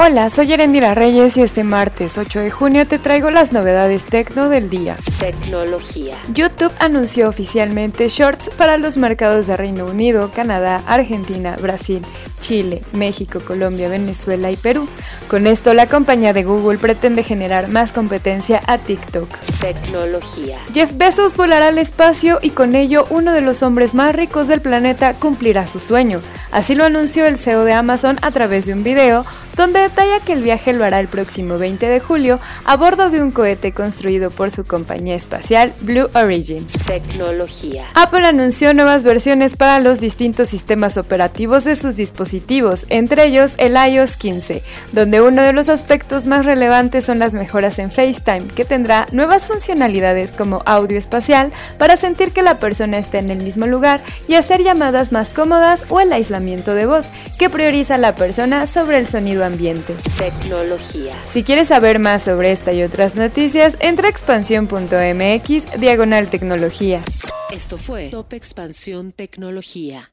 Hola, soy Erendira Reyes y este martes 8 de junio te traigo las novedades tecno del día. Tecnología. YouTube anunció oficialmente Shorts para los mercados de Reino Unido, Canadá, Argentina, Brasil, Chile, México, Colombia, Venezuela y Perú. Con esto la compañía de Google pretende generar más competencia a TikTok. Tecnología. Jeff Bezos volará al espacio y con ello uno de los hombres más ricos del planeta cumplirá su sueño. Así lo anunció el CEO de Amazon a través de un video donde detalla que el viaje lo hará el próximo 20 de julio a bordo de un cohete construido por su compañía espacial Blue Origin. Tecnología. Apple anunció nuevas versiones para los distintos sistemas operativos de sus dispositivos, entre ellos el iOS 15, donde uno de los aspectos más relevantes son las mejoras en FaceTime, que tendrá nuevas funcionalidades como audio espacial para sentir que la persona está en el mismo lugar y hacer llamadas más cómodas o el aislamiento de voz, que prioriza a la persona sobre el sonido ambiente. Tecnología. Si quieres saber más sobre esta y otras noticias, entra a expansión.mx diagonal tecnología. Esto fue Top Expansión Tecnología.